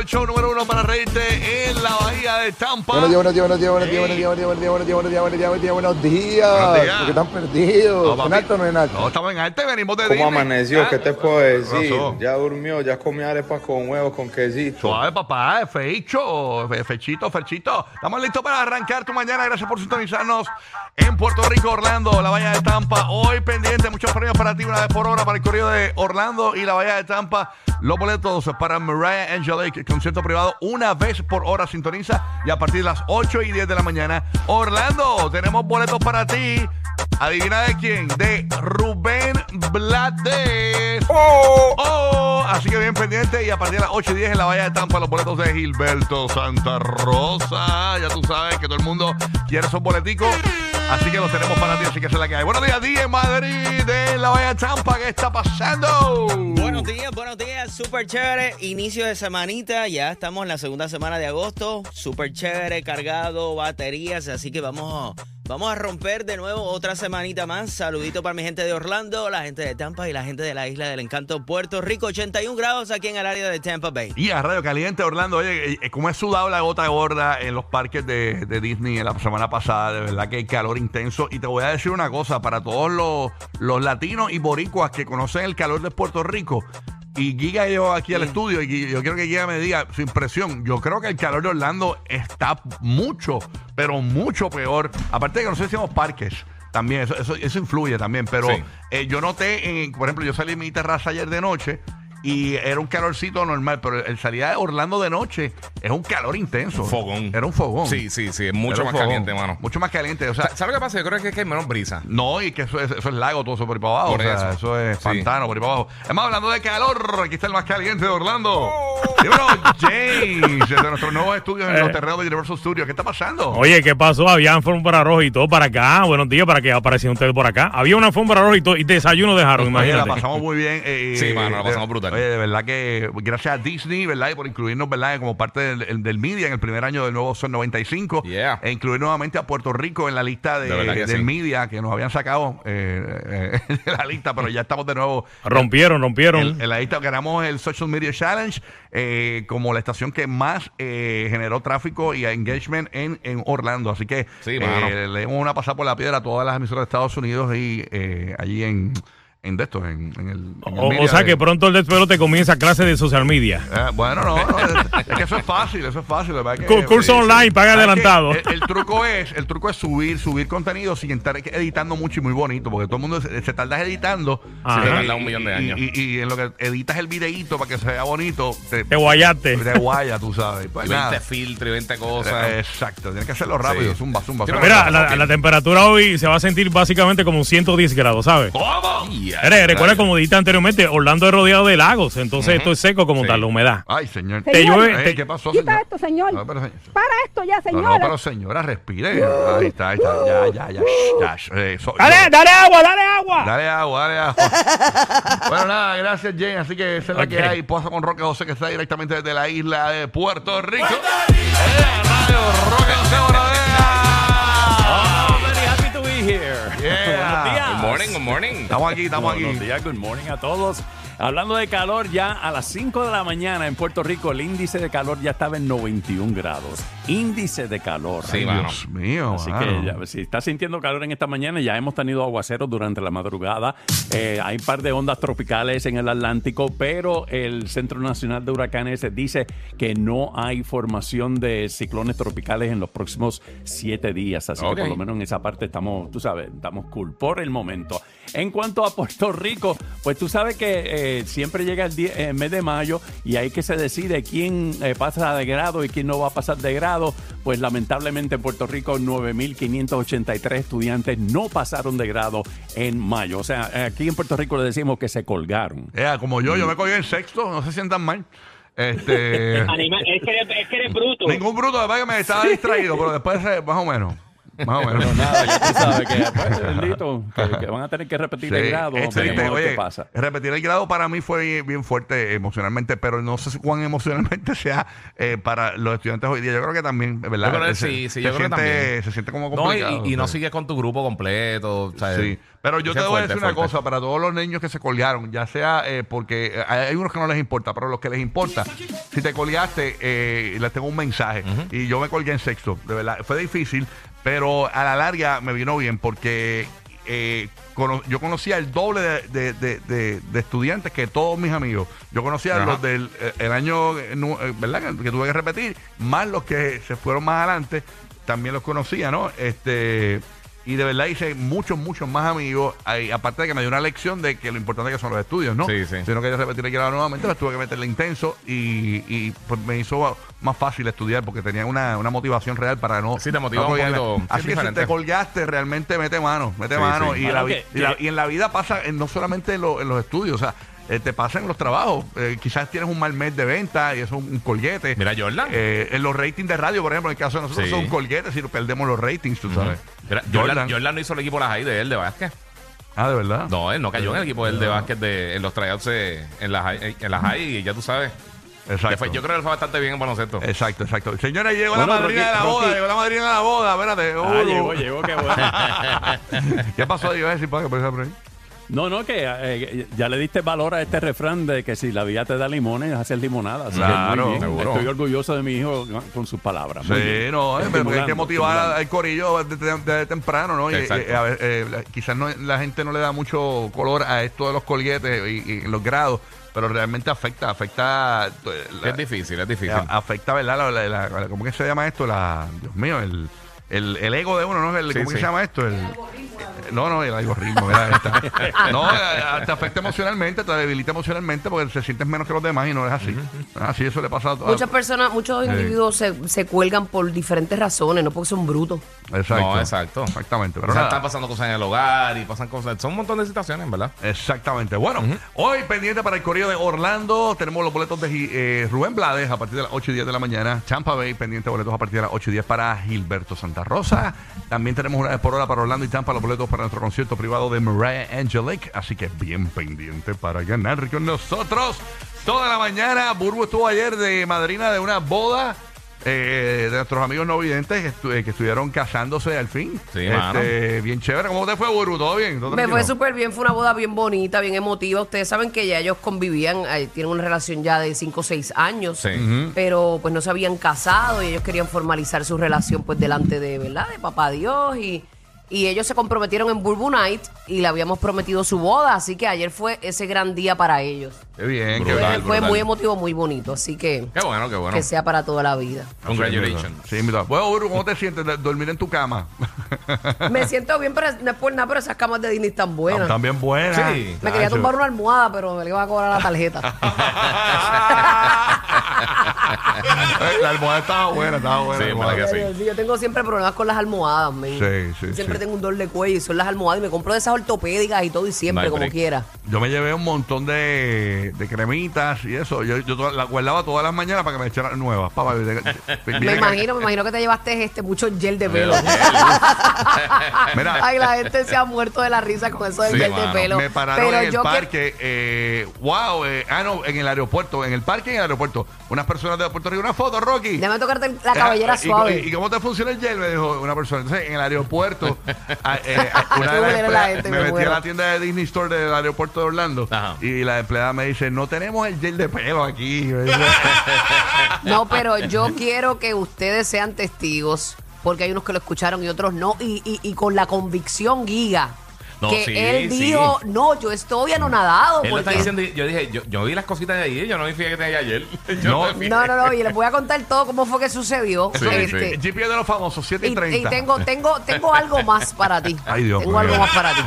el show número uno para reírte de Tampa. Buenos días, buenos días, buenos días, buenos días, buenos días, buenos días, buenos días, buenos días, buenos días, buenos días, buenos días, Buenos días. Porque están perdidos. No, ¿En papi. alto o no en alto? No, estamos en alto y venimos de ¿Cómo amaneció? Ah, ¿Qué te puedo decir? Ya durmió, ya comió arepas con huevos, con quesito. Suave, papá, fecho, fe- fechito, fechito. Estamos listos para arrancar tu mañana. Gracias por sintonizarnos en Puerto Rico, Orlando, la Bahía de Tampa. Hoy pendiente, muchos premios para ti, una vez por hora para el corrido de Orlando y la Bahía de Tampa. Los boletos para Mariah Angelique, concierto privado, una vez por hora sintoniza y a partir de las 8 y 10 de la mañana. Orlando, tenemos boletos para ti. Adivina de quién, de Rubén Blades. Oh, así que bien pendiente y a partir de las 8 y 10 en la Bahía de Tampa los boletos de Gilberto Santa Rosa. Ya tú sabes que todo el mundo quiere esos boleticos. Así que los tenemos para ti, así que es la que hay. Buenos días, día en Madrid, de la Bahía de Tampa. ¿Qué está pasando? Buenos días, buenos días, súper chévere. Inicio de semanita, ya estamos en la segunda semana de agosto. Súper chévere, cargado, baterías, así que vamos, vamos a romper de nuevo otra semanita más. Saludito para mi gente de Orlando, la gente de Tampa y la gente de la isla del encanto Puerto Rico. 81 grados aquí en el área de Tampa Bay. Y a Radio Caliente, Orlando, oye, eh, como he sudado la gota gorda en los parques de, de Disney en la semana pasada, de verdad que hay calor intenso. Y te voy a decir una cosa, para todos los, los latinos y boricuas que conocen el calor de Puerto Rico, y Giga yo aquí al estudio, y yo quiero que Giga me diga su impresión. Yo creo que el calor de Orlando está mucho, pero mucho peor. Aparte de que nosotros decimos parques. También, eso, eso, eso influye también. Pero Sí. eh, yo noté, en- por ejemplo, yo salí en mi terraza ayer de noche y era un calorcito normal, pero el salida de Orlando de noche es un calor intenso. Un fogón. Era un fogón. Sí, sí, sí, es mucho más fogón. caliente, mano. Mucho más caliente. O sea, Sa- ¿Sabes lo que pasa? Yo creo que es que hay menos brisa. no, y que eso es, eso es lago, todo eso por ahí para abajo. Por o sea, eso, eso. es Sí. pantano por ahí para abajo. Es más, hablando de calor, aquí está el más caliente de Orlando. Dímelo, James, desde nuestros nuevos estudios en los terrenos de Universal Studios. ¿Qué está pasando? Oye, ¿qué pasó? Había alfombra roja y todo para acá. Buenos días, para que aparecieron ustedes por acá. Había una alfombra roja y todo. Y desayuno dejaron, Oye, la imagínate. pasamos muy bien. eh, Sí, mano, la de- pasamos brutal. Oye, de verdad que gracias a Disney, ¿verdad? Y por incluirnos, ¿verdad? Como parte del, el- del media en el primer año del nuevo Son 95. Yeah. E incluir nuevamente a Puerto Rico en la lista de, del sí. media que nos habían sacado eh, eh, de la lista, pero ya estamos de nuevo Rompieron, rompieron. en, en la lista. Ganamos el Social Media Challenge eh, como la estación que más eh, generó tráfico y engagement en, en Orlando. Así que Sí, eh, le dimos una pasada por la piedra a todas las emisoras de Estados Unidos y eh, allí en, en de esto, en, en el. en el O, media o sea de- que pronto el despelote comienza clase de social media. eh, bueno, no, no, es, es que eso es fácil, eso es fácil. que- curso online, paga ¿Sabes adelantado. El, el truco es, el truco es subir, subir contenido sin estar editando mucho y muy bonito, porque todo el mundo se, se tarda editando. Ajá. Sí, Se tarda un millón de y- años. Y, y en lo que editas el videíto para que se vea bonito, te, Te guayaste. te guaya, tú sabes. Pues Y nada. 20 filtros y 20 cosas. Eh, Exacto, tienes que hacerlo rápido, Sí. zumba, zumba. Zumba. Mira, la, la temperatura hoy se va a sentir básicamente como 110 grados, ¿sabes? ¿Cómo? Ya, Re- Recuerda, como dijiste anteriormente, Orlando es rodeado de lagos, entonces esto es seco como Sí. tal, la humedad. Ay, señor. Te llueve, te- ¿Qué pasó, Quita señor? esto, señor. No, pero, señor. Para esto ya, No, señora. no, pero señora, respire. Ahí está, ahí está. Ya, ya, ya. shh, ya, shh, eh, so- ¡Dale, yo- dale agua, dale agua! Dale agua, dale agua. bueno, nada, gracias, Jane. Así que esa es la que hay. Posa con Roque José, que está directamente desde la isla de Puerto Rico. Eh, Radio Roque José morning, good morning. Estamos aquí, estamos aquí. Buenos días, good morning a todos. Hablando de calor, ya a las 5 de la mañana en Puerto Rico, el índice de calor ya estaba en 91 grados. Índice de calor. Sí, Ay, mano. Dios mío. Así mano. que ya, si está sintiendo calor en esta mañana, ya hemos tenido aguaceros durante la madrugada. Eh, hay un par de ondas tropicales en el Atlántico, pero el Centro Nacional de Huracanes dice que no hay formación de ciclones tropicales en los próximos siete días. Así que por lo menos en esa parte estamos, tú sabes, estamos cool por el momento. En cuanto a Puerto Rico, pues tú sabes que eh, siempre llega el, die- mes de mayo y ahí que se decide quién eh, pasa de grado y quién no va a pasar de grado. Pues lamentablemente en Puerto Rico 9.583 estudiantes no pasaron de grado en mayo. O sea, aquí en Puerto Rico le decimos que se colgaron. Eh, como yo, yo me cogí en sexto, no se sientan mal. Este. Anima- es, que eres, es que eres bruto. ningún bruto, de verdad que me estaba distraído, pero después, más o menos. Más o Pero nada, ya tú sabes que, pues, bendito, que, que van a tener que repetir el Sí, grado. es triste, veremos oye, qué pasa. repetir el grado para mí fue bien, bien fuerte emocionalmente, pero no sé si cuán emocionalmente sea eh, para los estudiantes hoy día. Yo creo que también, ¿verdad? Yo creo que Se- sí, sí, se yo creo que siente, también. Se siente como No, y, complicado. y- y no sigues con tu grupo completo. o sea, Sí, pero yo ese te voy a fuerte, decir una fuerte. cosa, para todos los niños que se colgaron, ya sea eh, porque eh, hay unos que no les importa, pero los que les importa, si te colgaste, eh, les tengo un mensaje. Y yo me colgué en sexto, de verdad, fue difícil, pero a la larga me vino bien porque eh, cono- yo conocía el doble de, de- de- de- de estudiantes que todos mis amigos. Yo conocía Ajá. los del eh, el año, eh, ¿verdad? Que tuve que repetir, más los que se fueron más adelante, también los conocía, ¿no? Este y de verdad hice muchos, muchos más amigos. Ahí, aparte de que me dio una lección de que lo importante que son los estudios, ¿no? Sí, sí. Sino que yo repetir el grado nuevamente, pues tuve que meterle intenso y, y, pues me hizo más fácil estudiar porque tenía una, una motivación real para no. Sí, te motiva no un colgarme. poquito, sí, Así que si te colgaste, realmente mete mano, mete Sí, mano. sí. Y, la que- y, la, que- y en la vida pasa, en- no solamente en, lo- en los estudios, o sea, eh, te pasa en los trabajos. Eh, quizás tienes un mal mes de venta y eso es un colguete. Mira, Jordan. Eh, en los ratings de radio, por ejemplo, en el caso de nosotros, Sí. son colguetes si perdemos los ratings, tú sabes. Mira, Jordan, Jordan no hizo el equipo de la high de él de básquet. Ah, de verdad. No, él no cayó en el equipo de él de básquet de, en los tryouts eh, en la high, en la high y ya tú sabes. Exacto. Fue- yo creo que le fue bastante bien en baloncesto. Exacto, exacto. Señora, llegó Bueno, la madrina Rocky- de la boda, Rocky- llegó la madrina de la boda, espérate. Ah, Uh. llegó, llegó, qué bueno. ¿Qué pasó? Iba a decir para que por ahí. No, no, que eh, ya le diste valor a este refrán de que si la vida te da limones, haces limonada. Así que Claro, muy bien. seguro. Estoy orgulloso de mi hijo con sus palabras. Sí, no, eh, pero hay que motivar al corillo desde, temprano, ¿no? Y, Exacto. eh, a ver, eh, la- quizás no, la gente no le da mucho color a esto de los colguetes y, y los grados, pero realmente afecta, afecta. eh, la- Es difícil, es difícil. afecta, ¿verdad? La, la- la- la- ¿Cómo que se llama esto? La, Dios mío, el, el, el ego de uno, ¿no? El, Sí, ¿Cómo que se llama esto? El, no, no, el algoritmo, ¿verdad? Está- no, eh, te afecta emocionalmente, te debilita emocionalmente porque te sientes menos que los demás y no es así. Así eso le pasa a todos. Muchas personas, muchos Sí. individuos se, se cuelgan por diferentes razones, no porque son brutos. Exacto. No, exacto. Exactamente. Pero O sea, nada. están pasando cosas en el hogar y pasan cosas. Son un montón de situaciones, ¿verdad? Exactamente. Bueno, hoy pendiente para el correo de Orlando, tenemos los boletos de eh, Rubén Blades a partir de las 8 y 10 de la mañana. Champa Bay, pendiente de boletos a partir de las 8 y 10 para Gilberto Santa Rosa. También tenemos una vez por hora para Orlando y Tampa los boletos para nuestro concierto privado de Mariah Angelic. Así que bien pendiente para ganar con nosotros. Toda la mañana, Burbu estuvo ayer de madrina de una boda. eh, de nuestros amigos no videntes que, estu- eh, que estuvieron casándose al fin. Sí, mano. Este, bien chévere. ¿Cómo te fue, Burbu? ¿Todo bien? ¿Todo Me fue súper bien, fue una boda bien bonita, bien emotiva. Ustedes saben que ya ellos convivían, eh, tienen una relación ya de 5 o 6 años, Sí. pero pues no se habían casado y ellos querían formalizar su relación pues delante de, ¿verdad? De papá Dios y, y ellos se comprometieron en Burbu Night y le habíamos prometido su boda, así que ayer fue ese gran día para ellos. Qué bien, qué Brutal, Fue- bien. fue brutal. muy emotivo, muy bonito, así que Qué bueno, qué bueno. que sea para toda la vida. Congratulations. Sí, mira. Bueno, Uru, ¿cómo te sientes de dormir en tu cama? Me siento bien, pero no es por nada, pero esas camas de Disney están buenas. Están bien buenas. Sí. Me quería Nacho. tumbar una almohada, pero me le iba a cobrar la tarjeta. La almohada estaba buena, estaba buena. Sí, la que sí. Yo tengo siempre problemas con las almohadas, men. Sí, sí, Siempre sí. tengo un dolor de cuello y son las almohadas y me compro de esas ortopédicas y todo y siempre, No hay como break. quiera. Yo me llevé un montón de, de cremitas y eso. Yo, yo las guardaba todas las mañanas para que me echaran nuevas. Papá, Me imagino, me imagino que te llevaste este mucho gel de pelo. Mira, Ay, la gente se ha muerto de la risa con eso del Sí, gel mano. de pelo. me pararon Pero en el yo que- parque. eh, wow, eh, ah, no, en el aeropuerto. En el parque y en el aeropuerto. Unas personas de Puerto Rico. Una foto, Rocky. Déjame tocarte la cabellera Ah, ¿y- suave. ¿Y, y cómo te funciona el gel? Me dijo una persona. Entonces, en el aeropuerto, eh, una de Qué las buena la empleadas- gente, me me metí a la tienda de Disney Store del aeropuerto de Orlando Ajá. y la empleada me dice, no tenemos el gel de pelo aquí. No, pero yo quiero que ustedes sean testigos, porque hay unos que lo escucharon y otros no, y, y- y con la convicción, Giga, No, que sí, él sí. dijo, no, yo estoy anonadado. Él lo está porque- diciendo, yo dije, yo, yo vi las cositas de ahí, yo no me fijé que tenía ayer. Yo No. No, no, no, y les voy a contar todo cómo fue que sucedió. Sí, Este, GP de los famosos, 7 y Y, 30. y tengo, tengo, tengo algo más para ti. Ay, Dios tengo algo más para ti.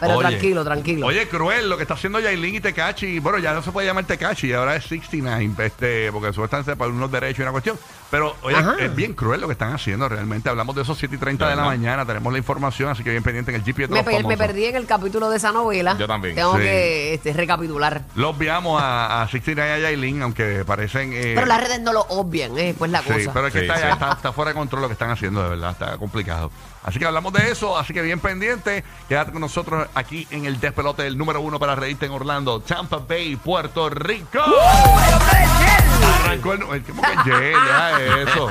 Pero Oye. tranquilo, tranquilo. Oye, cruel lo que está haciendo Yailin y Tecachi. Bueno, ya no se puede llamar Tecachi, ahora es 69, este, porque supuestamente para unos derechos y una cuestión. Pero, oye, Ajá. es bien cruel lo que están haciendo realmente. Hablamos de esos 7 y 30 de la ¿Verdad? mañana, tenemos la información, así que bien pendiente en el GPS de los famosos. Me perdí en el capítulo de esa novela. Yo también. Tengo Sí. que este, recapitular. Los veamos a, a 69 y a Yailin, aunque parecen. eh, Pero las redes no lo obvian, eh, pues la Sí, cosa. pero es que Sí, está, sí. está, está fuera de control lo que están haciendo, de verdad, está complicado. Así que hablamos de eso, así que bien pendiente. Quédate con nosotros aquí en el despelote del número uno para reírte en Orlando, Tampa Bay, Puerto Rico. Arrancó el. ¿Cómo que gel? Ya eso.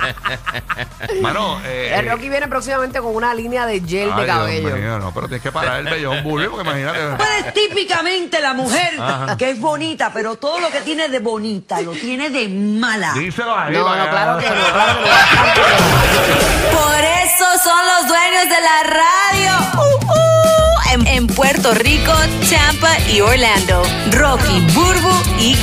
Mano, eh. El Rocky viene próximamente con una línea de gel ay, de cabello. Dios mío, no, pero tienes que parar el vellón bully, porque imagínate. eres típicamente la mujer que es bonita, pero todo lo que tiene de bonita lo tiene de mala. Díselo ahí. No, vaya. no, claro que no, claro que. Por eso son los dueños de la radio. Uh, uh. En, en Puerto Rico, Tampa y Orlando. Rocky, Burbu y